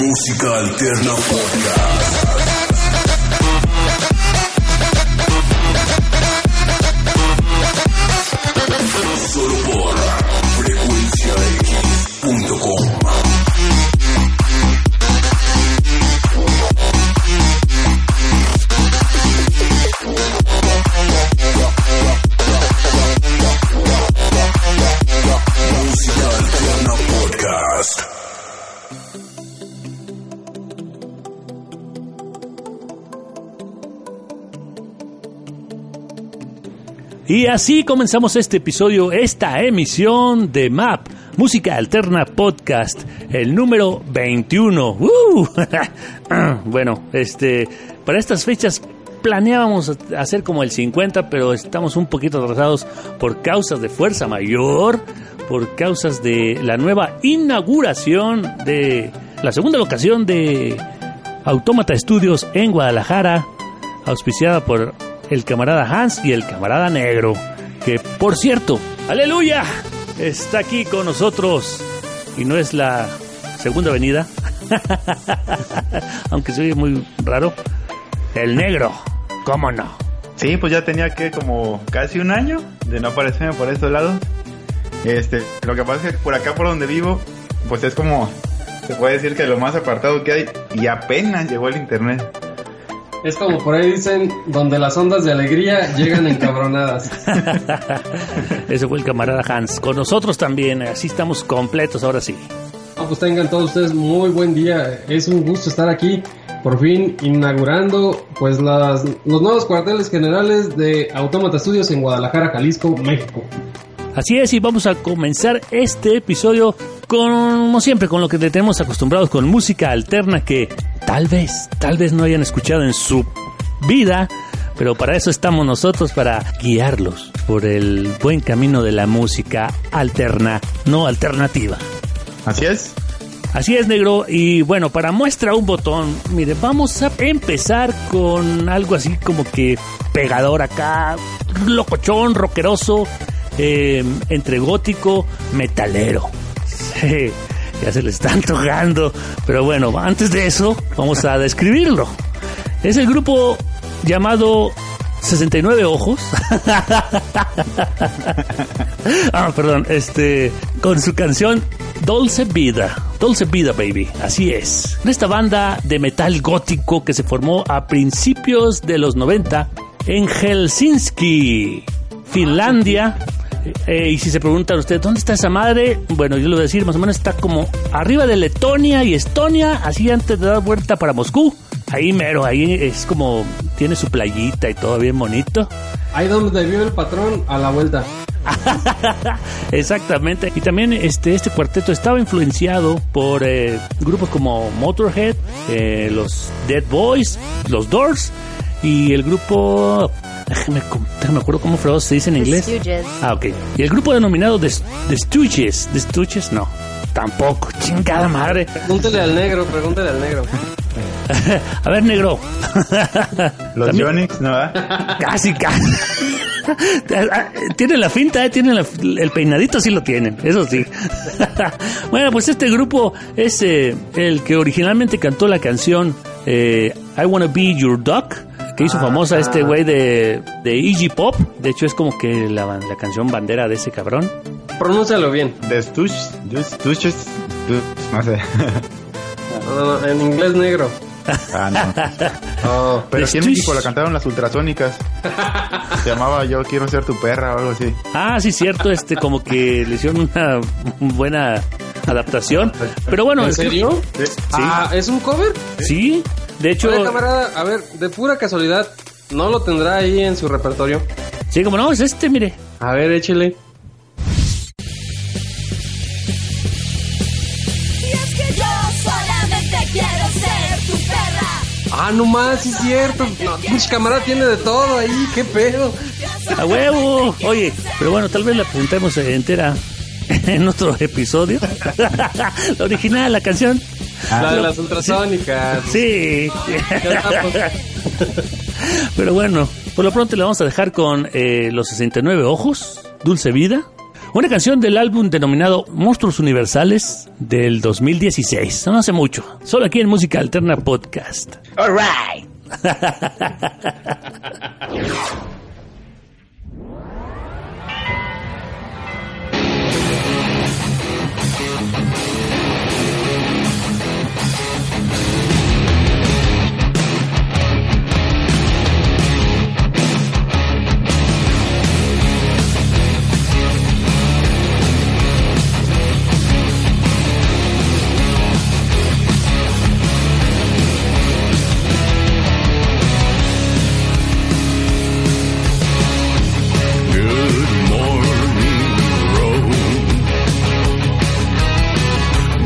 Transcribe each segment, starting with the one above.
Música Alterna Podcast. Y así comenzamos este episodio, esta emisión de MAP, Música Alterna Podcast, el número 21. ¡Uh! bueno, este, para estas fechas planeábamos hacer como el 50, pero estamos un poquito atrasados por causas de fuerza mayor, por causas de la nueva inauguración de la segunda locación de Autómata Estudios en Guadalajara, auspiciada por el camarada Hans y el camarada Negro, que por cierto, aleluya, está aquí con nosotros y no es la segunda avenida, aunque se muy raro, el Negro, ¿cómo no? Sí, pues ya tenía que como casi un año de no aparecerme por estos lados. Este, lo que pasa es que por acá por donde vivo, pues es como se puede decir que lo más apartado que hay y apenas llegó el internet. Es como por ahí dicen, donde las ondas de alegría llegan encabronadas. Ese fue el camarada Hans, con nosotros también, así estamos completos ahora sí. Ah, pues tengan todos ustedes muy buen día. Es un gusto estar aquí, por fin inaugurando pues las, los nuevos cuarteles generales de Autómata Studios en Guadalajara, Jalisco, México. Así es, y vamos a comenzar este episodio como siempre, con lo que te tenemos acostumbrados con música alterna que tal vez, tal vez no hayan escuchado en su vida, pero para eso estamos nosotros, para guiarlos por el buen camino de la música alterna, no alternativa. Así es. Así es, negro. Y bueno, para muestra un botón, mire, vamos a empezar con algo así como que pegador acá, locochón, rockeroso, eh, entre gótico, metalero. Sí, ya se le está antojando. Pero bueno, antes de eso, vamos a describirlo. Es el grupo llamado 69 Ojos. ah, perdón, este, con su canción Dolce Vida. Dolce Vida, baby. Así es. Esta banda de metal gótico que se formó a principios de los 90 en Helsinki, Finlandia. Eh, y si se preguntan ustedes, ¿dónde está esa madre? Bueno, yo le voy a decir, más o menos está como arriba de Letonia y Estonia, así antes de dar vuelta para Moscú. Ahí mero, ahí es como, tiene su playita y todo bien bonito. Ahí donde vio el patrón a la vuelta. Exactamente. Y también este, este cuarteto estaba influenciado por eh, grupos como Motorhead, eh, los Dead Boys, los Doors y el grupo... Déjame, déjame acuerdo cómo fregados se dice en inglés. Stooges. Ah, ok. Y el grupo denominado The, The Stooges. The Stooges, no. Tampoco. Chingada madre. Pregúntele al negro, pregúntele al negro. A ver, negro. Los Yonix, ¿no? va? Casi, casi. Tienen la finta, ¿eh? tienen la- el peinadito, sí lo tienen, eso sí. bueno, pues este grupo es eh, el que originalmente cantó la canción eh, I Wanna Be Your Duck, que hizo famosa este güey de, de Iggy Pop. De hecho, es como que la, la canción bandera de ese cabrón. Pronúncialo bien. De Stush, Stushes, no sé. No, no, no, en inglés negro. Ah, no. Oh, Pero aquí en Stush. México la cantaron las ultrasónicas. Se llamaba Yo quiero ser tu perra o algo así. Ah, sí, cierto, este como que le hicieron una buena adaptación. Pero bueno, ¿En que- serio? Sí. Ah, ¿es un cover? Sí, de hecho, Oye, camarada, a ver, de pura casualidad, ¿no lo tendrá ahí en su repertorio? sí, como no, es este, mire. A ver, échele. Y es que yo solamente quiero ser tu perra. Ah, no más, sí es cierto. No, pinche camarada tiene de todo ahí, qué pedo. A huevo. Oye, pero bueno, tal vez la presentemos entera en otro episodio. la original, la canción. Ah, La de las ultrasónicas. Sí. Pero bueno, por lo pronto le vamos a dejar con eh, Los 69 Ojos, Dulce Vida. Una canción del álbum denominado Monstruos Universales del 2016. No hace mucho. Solo aquí en Música Alterna Podcast. All right.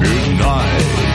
Good night.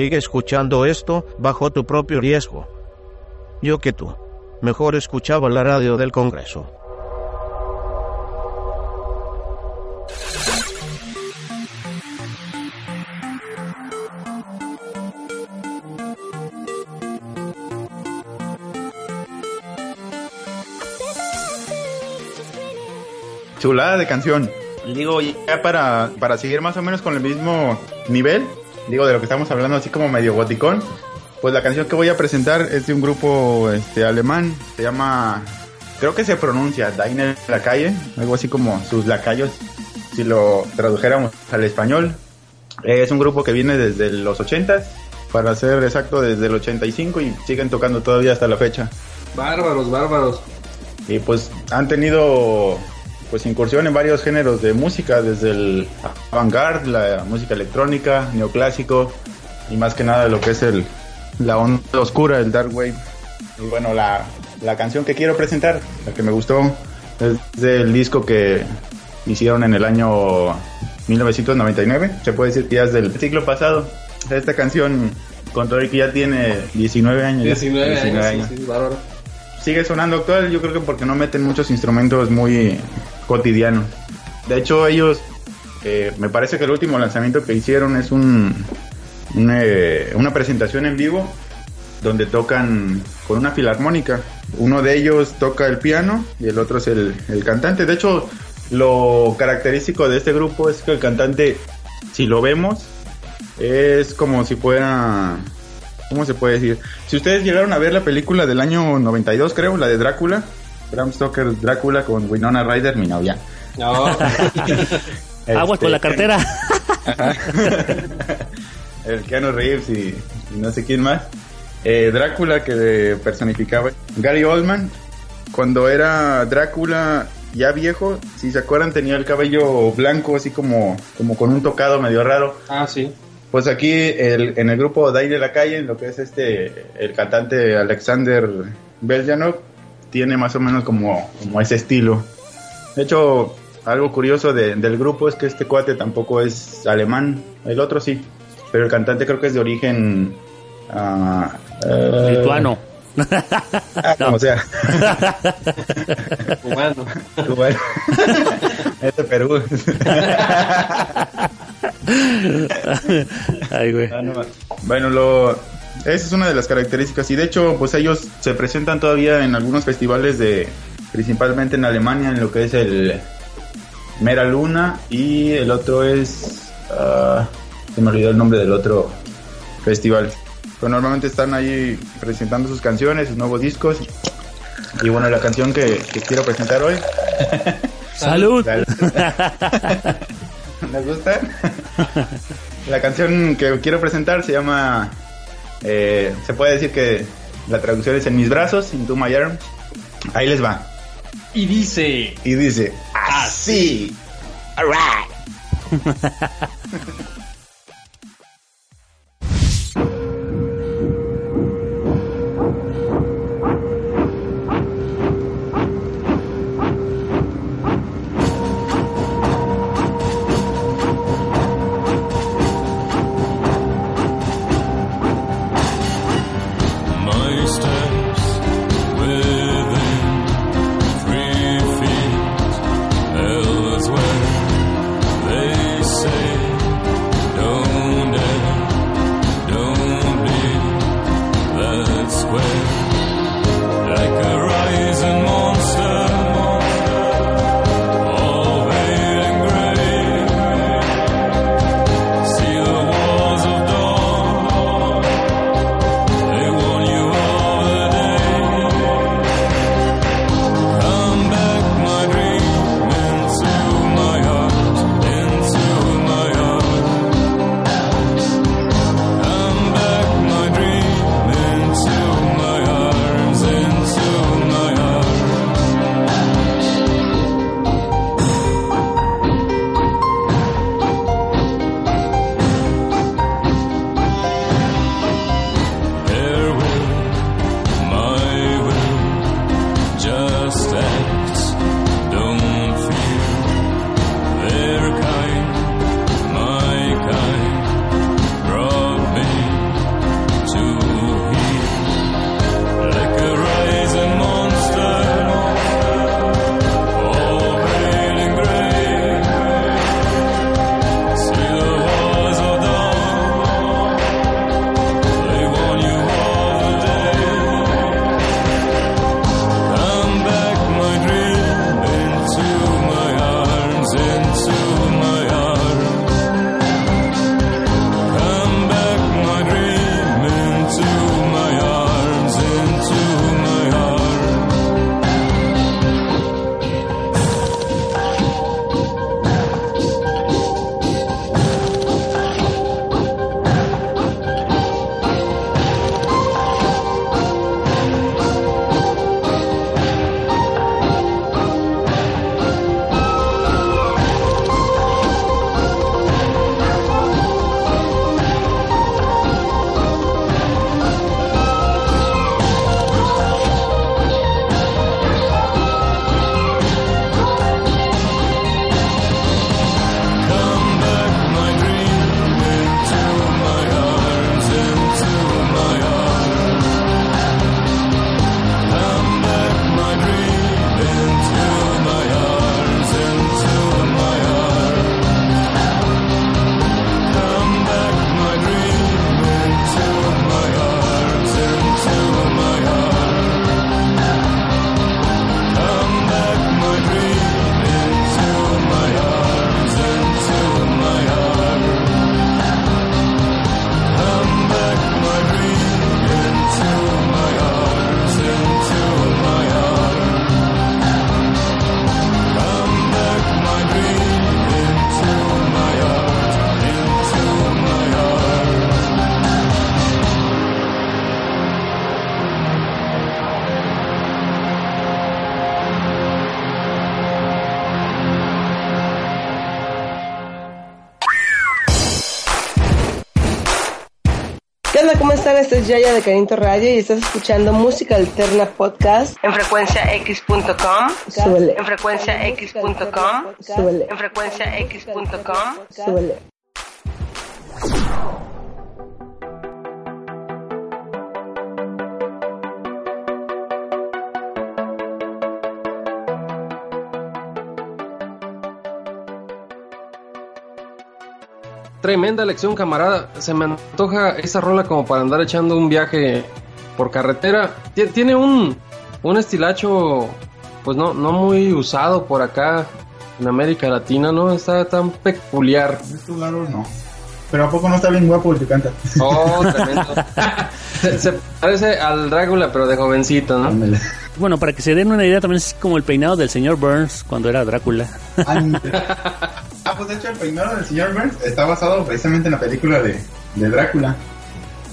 Sigue escuchando esto bajo tu propio riesgo. Yo que tú, mejor escuchaba la radio del Congreso. Chulada de canción. Digo, ya para, para seguir más o menos con el mismo nivel, digo, de lo que estamos hablando, así como medio goticón, pues la canción que voy a presentar es de un grupo este, alemán, se llama, creo que se pronuncia Diner la calle, algo así como sus lacayos, si lo tradujéramos al español. Es un grupo que viene desde los 80 para ser exacto, desde el 85 y siguen tocando todavía hasta la fecha. Bárbaros, bárbaros. Y pues han tenido pues incursión en varios géneros de música, desde el avant-garde, la música electrónica, neoclásico y más que nada lo que es el la onda oscura, el dark wave. Y bueno, la, la canción que quiero presentar, la que me gustó, es del disco que hicieron en el año 1999. Se puede decir que ya es del siglo pasado. Esta canción, con todo que ya tiene 19 años. ya. 19, años, sí, sí. Sigue sonando actual, yo creo que porque no meten muchos instrumentos muy cotidianos. De hecho, ellos, eh, me parece que el último lanzamiento que hicieron es un, eh, una presentación en vivo donde tocan con una filarmónica. Uno de ellos toca el piano y el otro es el, el cantante. De hecho, lo característico de este grupo es que el cantante, si lo vemos, es como si fuera... ¿Cómo se puede decir? Si ustedes llegaron a ver la película del año 92, creo, la de Drácula, Bram Stoker Drácula con Winona Ryder, mi novia. No, Aguas con la Este, cartera. el Keanu Reeves y, y no sé quién más. Eh, Drácula que personificaba Gary Oldman. Cuando era Drácula ya viejo, si se acuerdan tenía el cabello blanco así como, como con un tocado medio raro. ah, sí. Pues aquí el- en el grupo Dai de la Calle, en lo que es este, el cantante Alexander Beljanov, tiene más o menos como, como ese estilo. De hecho, algo curioso de- del grupo es que este cuate tampoco es alemán, el otro sí, pero el cantante creo que es de origen... ah, eh, Lituano. ah, como sea. Humano. Bueno, es de Perú. Ay, güey. No. Bueno, lo, esa es una de las características y de hecho, pues ellos se presentan todavía en algunos festivales de, principalmente en Alemania, en lo que es el Mera Luna y el otro es, ah, se me olvidó el nombre del otro festival. Pero normalmente están ahí presentando sus canciones, sus nuevos discos y bueno, la canción que, que quiero presentar hoy. Salud. ¿Les gusta? La canción que quiero presentar se llama. Eh, se puede decir que la traducción es En mis brazos, Into My Arms. Ahí les va. Y dice... Y dice: Así. Alright. Yaya de Carinto Radio y estás escuchando Música Alterna Podcast en frecuenciax.com. Súbele. En frecuenciax.com. Súbele. En frecuenciax.com. Súbele. Tremenda lección, camarada. Se me antoja esa rola como para andar echando un viaje por carretera. Tie- Tiene un, un estilacho, pues no, no muy usado por acá en América Latina, ¿no? Está tan peculiar. Este claro, no. Pero ¿a poco no está bien guapo el que canta? Oh, tremendo. se, se parece al Drácula, pero de jovencito, ¿no? Ándale. Bueno, para que se den una idea, también es como el peinado del señor Burns cuando era Drácula. Pues de hecho el peinado del señor Burns está basado precisamente en la película de, de Drácula.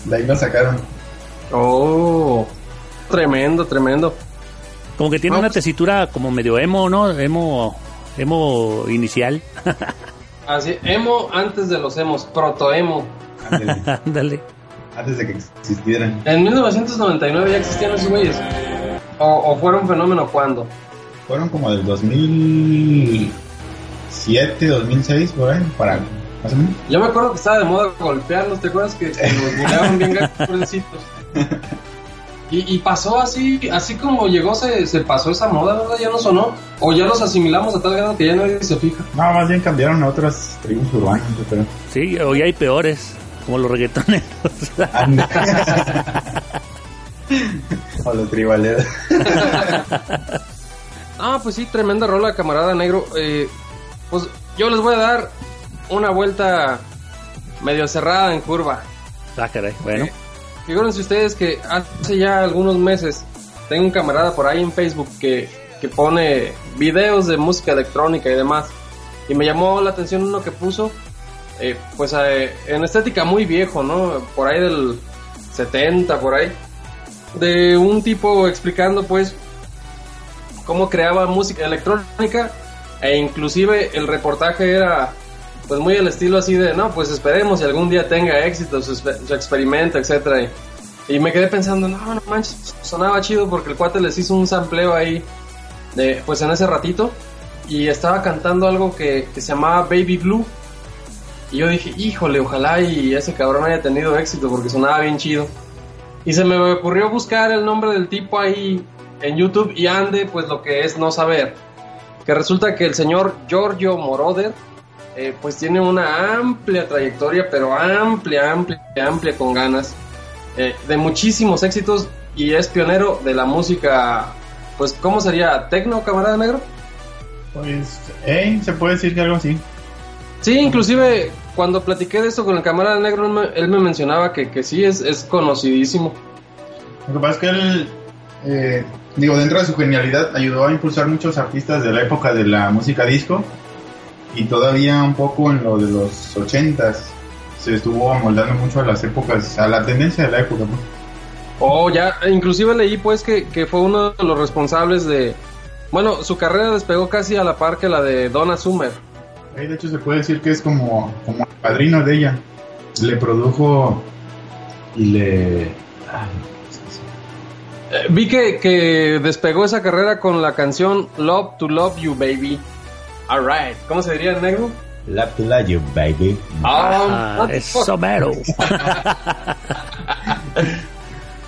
De ahí lo sacaron. Oh, tremendo, tremendo. Como que tiene No, una pues- tesitura como medio emo, ¿no? Emo, emo inicial. Así, emo antes de los emos, proto-emo. Ándale. Ándale. Antes de que existieran. En 1999 ya existían esos güeyes. O, o fueron fenómeno cuando. Fueron como del 2007, 2006, por ahí, para más o menos. Yo me acuerdo que estaba de moda golpearlos, ¿te acuerdas que, que los buleaban bien gachos, pobrecitos? Y, y pasó así, así como llegó, se, se pasó esa moda, ¿verdad? Ya no sonó. O ya los asimilamos a tal grado que ya nadie se fija. No, más bien cambiaron a otras tribus urbanas, yo creo. Sí, hoy hay peores, como los reggaetoneros. o los tribaleros. Ah, pues sí, tremenda rola, camarada negro. Eh, pues yo les voy a dar una vuelta medio cerrada en curva. ah, caray. Bueno, Figúrense ustedes que hace ya algunos meses tengo un camarada por ahí en Facebook que, que pone videos de música electrónica y demás. Y me llamó la atención uno que puso, eh, pues eh, en estética muy viejo, ¿no? Por ahí del 70, por ahí. De un tipo explicando pues cómo creaba música electrónica e inclusive el reportaje era pues muy el estilo así de no pues esperemos si algún día tenga éxito su, su experimento etcétera y, y me quedé pensando no no manches sonaba chido porque el cuate les hizo un sampleo ahí de pues en ese ratito y estaba cantando algo que, que se llamaba Baby Blue y yo dije híjole ojalá y ese cabrón haya tenido éxito porque sonaba bien chido y se me ocurrió buscar el nombre del tipo ahí en YouTube y ande pues lo que es no saber. Que resulta que el señor Giorgio Moroder eh, pues tiene una amplia trayectoria, pero amplia, amplia, amplia con ganas, eh, de muchísimos éxitos y es pionero de la música, pues ¿cómo sería? ¿Tecno, camarada negro? Pues, eh, se puede decir que algo así. Sí, inclusive cuando platiqué de esto con el camarada negro, él me, él me mencionaba que, que sí, es, es conocidísimo. Lo que pasa es que él, eh, digo, dentro de su genialidad, ayudó a impulsar muchos artistas de la época de la música disco y todavía un poco en lo de los ochentas se estuvo amoldando mucho a las épocas, a la tendencia de la época. ¿no? Oh, ya, inclusive leí pues que, que fue uno de los responsables de... Bueno, su carrera despegó casi a la par que la de Donna Summer. Ahí, de hecho se puede decir que es como, como el padrino de ella. Le produjo y le... ay, Eh, vi que, que despegó esa carrera con la canción Love to Love You Baby. Alright, ¿cómo se diría en negro? Love to love you, baby. ah, what the es somero.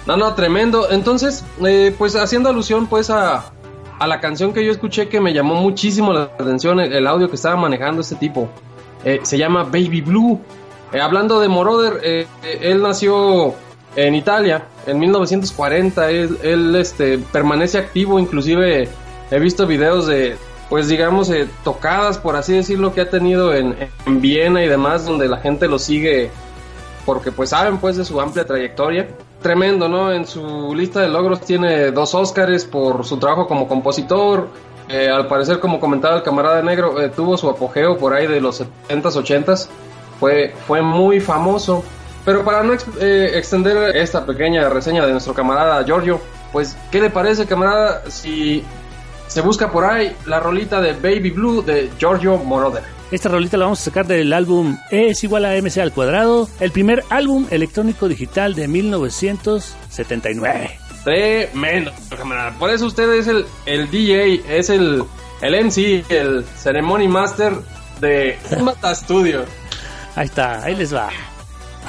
No, no, tremendo. Entonces, eh, pues haciendo alusión pues a, a la canción que yo escuché que me llamó muchísimo la atención, el, el audio que estaba manejando este tipo. Eh, se llama Baby Blue. Eh, hablando de Moroder, eh, eh, él nació en Italia en 1940. Él, él, este, permanece activo, inclusive he visto videos de, pues digamos, eh, tocadas, por así decirlo, que ha tenido en, en Viena y demás, donde la gente lo sigue porque pues saben pues de su amplia trayectoria. Tremendo, ¿no? En su lista de logros tiene dos Óscares por su trabajo como compositor. Eh, al parecer, como comentaba el camarada negro, eh, tuvo su apogeo por ahí de los 70s, 80s. Fue, fue muy famoso. Pero para no ex- eh, extender esta pequeña reseña de nuestro camarada Giorgio, pues, ¿qué le parece, camarada, si se busca por ahí la rolita de Baby Blue de Giorgio Moroder? Esta rolita la vamos a sacar del álbum E es igual a MC al cuadrado, el primer álbum electrónico digital de 1979. Tremendo, camarada. Por eso usted es el, el DJ, es el, el MC, el Ceremony Master de Mata Studio. Ahí está, ahí les va.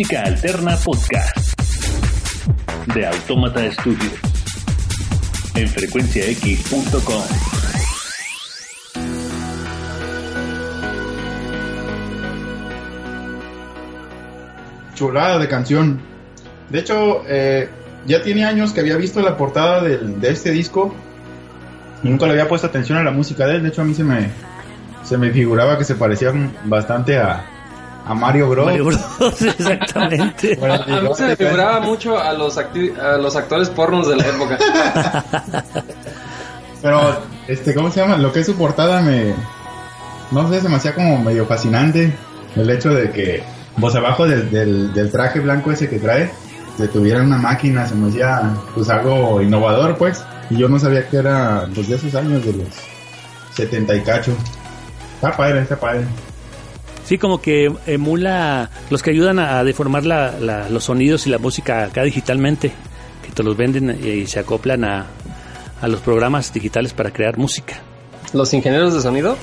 Música Alterna Podcast de Autómata Studios en frecuenciax.com. chulada de canción. De hecho, eh, ya tiene años que había visto la portada de este disco y nunca le había puesto atención a la música de él. De hecho, a mí se me, se me figuraba que se parecía bastante a, a Mario Bros. Mario Bros, exactamente. Bueno, A mí se me figuraba mucho a los, acti- a los actores pornos de la época. Pero, este, ¿cómo se llama? Lo que es su portada me... No sé, se me hacía como medio fascinante el hecho de que, pues abajo del, del, del traje blanco ese que trae, se tuviera una máquina, se me hacía pues algo innovador, pues. Y yo no sabía que era, pues de esos años, de los 70 y cacho. Está padre, está padre. Sí, como que emula los que ayudan a deformar la- la- los sonidos y la música acá digitalmente, que te los venden y se acoplan a, a los programas digitales para crear música. Los ingenieros de sonido.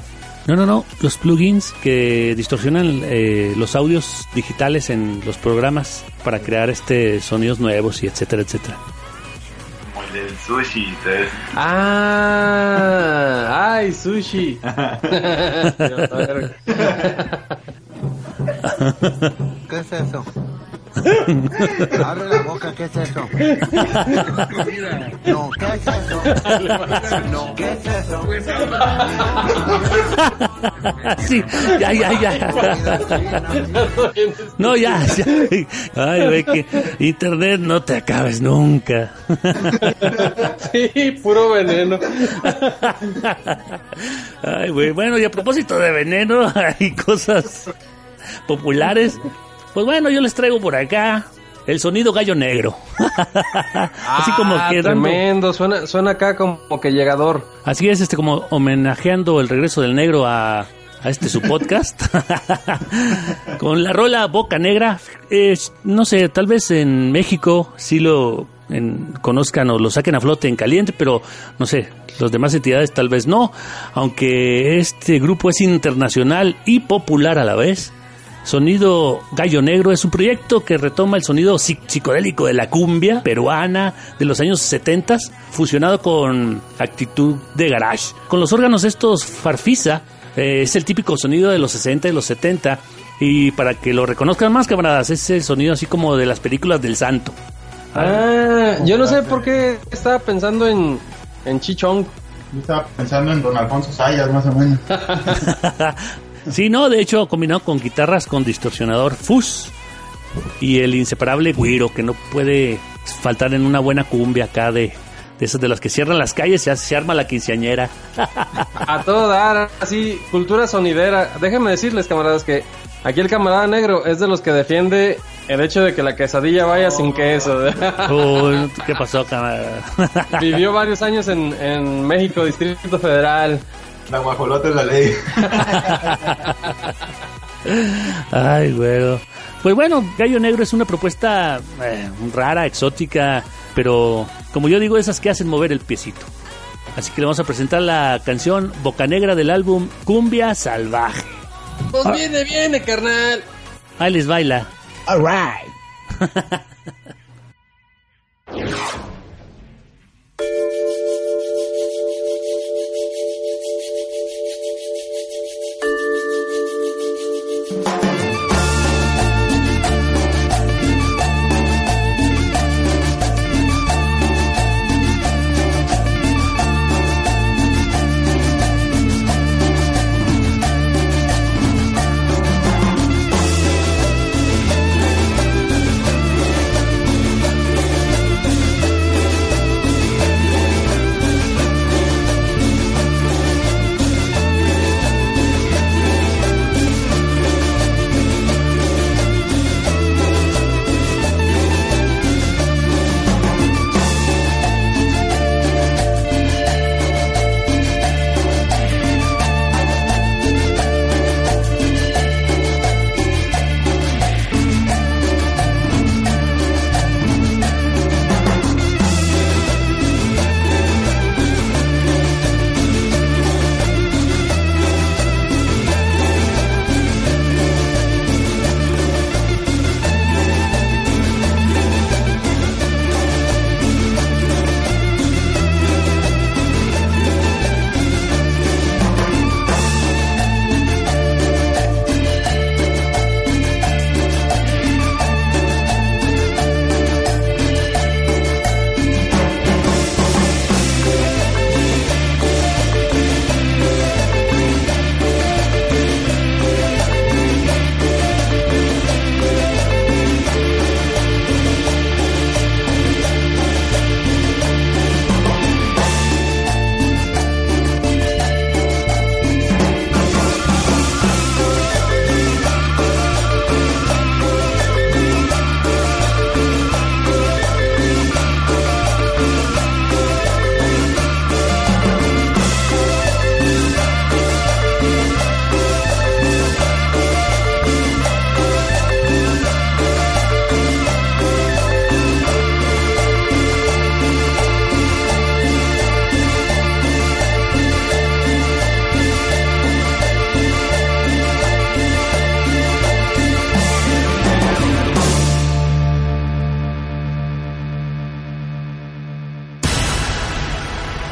No, no, no, los plugins que distorsionan eh, los audios digitales en los programas para crear este sonidos nuevos y etcétera, etcétera. Del sushi, ¿sabes? Ah, ay, sushi. ¿Qué es eso? Abre la boca, ¿qué es eso? No, ¿qué es eso? No, ¿qué es eso? Sí, ya, ya, ya. No, ya, ya. Ay, güey, que internet no te acabes nunca. Sí, puro veneno. Ay, güey, bueno, y a propósito de veneno, hay cosas populares. Pues bueno, yo les traigo por acá el sonido gallo negro. Así como Ah, que dando- tremendo. Suena, suena acá como que llegador. Así es, este como homenajeando el regreso del negro a, a este su podcast. Con la rola Boca Negra. Es, no sé, tal vez en México sí lo en- conozcan o lo saquen a flote en caliente, pero no sé, los demás entidades tal vez no. Aunque este grupo es internacional y popular a la vez. Sonido Gallo Negro es un proyecto que retoma el sonido psi- psicodélico de la cumbia peruana de los años 70, fusionado con actitud de garage. Con los órganos estos farfisa, eh, es el típico sonido de los 60 y los 70. Y para que lo reconozcan más, camaradas, es el sonido así como de las películas del santo. Ah, yo no sé por qué estaba pensando en, en Chichong. Yo estaba pensando en Don Alfonso Sayas, más o menos. Sí, no, de hecho, combinado con guitarras con distorsionador fuzz y el inseparable güiro que no puede faltar en una buena cumbia acá de, de esas de las que cierran las calles y se arma la quinceañera. A todo dar, así, cultura sonidera. Déjenme decirles, camaradas, que aquí el camarada negro es de los que defiende el hecho de que la quesadilla vaya sin queso. Uy, ¿Qué pasó, camarada? Vivió varios años en, en México, Distrito Federal. La guajolota es la ley. Ay, güero. Pues bueno, Gallo Negro es una propuesta eh, rara, exótica, pero como yo digo, esas que hacen mover el piecito. Así que le vamos a presentar la canción Boca Negra del álbum Cumbia Salvaje. Pues viene, viene, carnal. Ahí les baila. Alright. Boca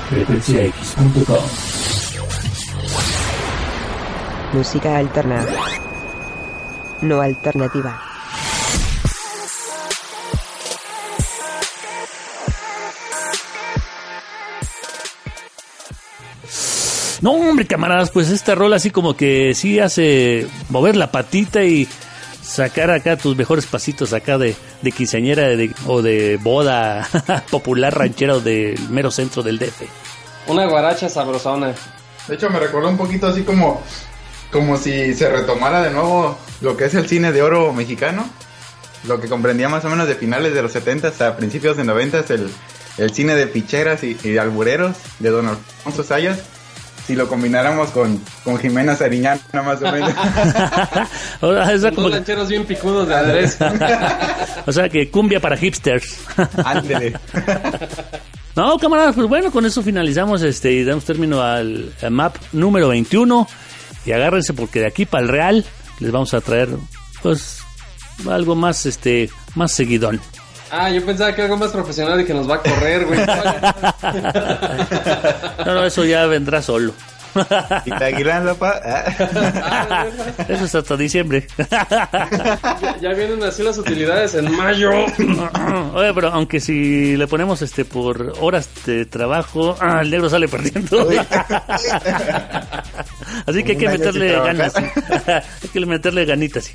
frecuenciax.com. Música alterna. No alternativa. No, hombre, camaradas, pues esta rola así como que sí hace mover la patita y sacar acá tus mejores pasitos acá de, de quinceañera de- o de boda popular ranchera o del mero centro del DF. Una guaracha sabrosona. De hecho, me recordó un poquito así como, como si se retomara de nuevo lo que es el cine de oro mexicano. Lo que comprendía más o menos de finales de los 70 hasta principios de 90 el, el cine de ficheras y, y albureros de Don Alfonso Sayas. Si lo combináramos con, con Jimena Sariñana, más o menos. O sea, como dos que- lancheros bien picudos de Andrés. o sea, que cumbia para hipsters. Ándele. No, camaradas, pues bueno, con eso finalizamos este y damos término al, al map número 21. Y agárrense porque de aquí para el Real les vamos a traer pues algo más este más seguidón. Ah, yo pensaba que algo más profesional y que nos va a correr, güey. No, no, eso ya vendrá solo. Y te aguilan, lopa. Ah. Eso es hasta diciembre. ya, ya vienen así las utilidades en mayo. Oye, pero aunque si le ponemos este por horas de trabajo, ah, el negro sale perdiendo. Así que hay que meterle ganas. hay que meterle ganitas.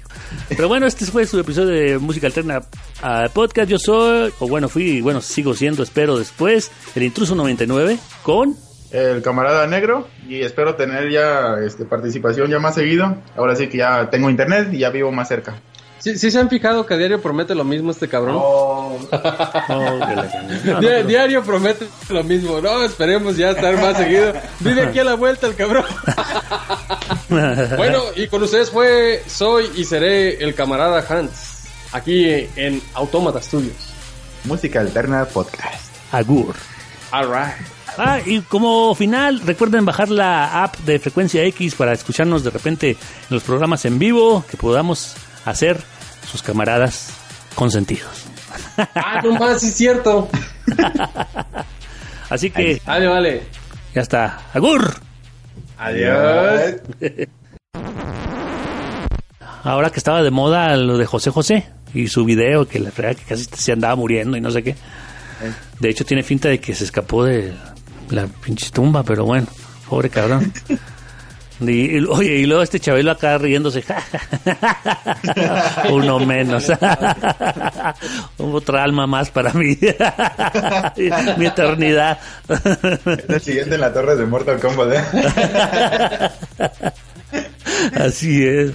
Pero bueno, este fue su episodio de Música Alterna ah, Podcast. Yo soy, o bueno, fui, y bueno, sigo siendo, espero después, el intruso 99 con... el camarada negro y espero tener ya este, participación ya más seguido. Ahora sí que ya tengo internet y ya vivo más cerca. ¿Sí, sí se han fijado que a diario promete lo mismo este cabrón? Oh, Di- Diario promete lo mismo. No, esperemos ya estar más seguido. Vive aquí a la vuelta el cabrón. bueno, y con ustedes fue, soy y seré el camarada Hans. Aquí en Autómata Studios. Música Alterna Podcast. Agur. Alright. Ah, y como final, recuerden bajar la app de Frecuencia X para escucharnos de repente en los programas en vivo que podamos hacer sus camaradas consentidos. Ah, no más, sí es cierto. Así que Vale, vale. ya está. Agur. Adiós. Ahora que estaba de moda lo de José José y su video que la fregada que casi se andaba muriendo y no sé qué. De hecho tiene finta de que se escapó de la pinche tumba, pero bueno, pobre cabrón. Y, y- oye, y luego este chabelo acá riéndose. Uno menos. Otra alma más para mí. Mi eternidad. El siguiente en la torre de Mortal Kombat. ¿eh? Así es.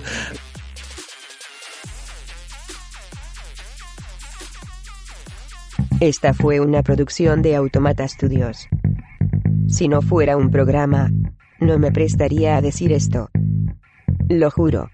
Esta fue una producción de Automata Studios. Si no fuera un programa, no me prestaría a decir esto. Lo juro.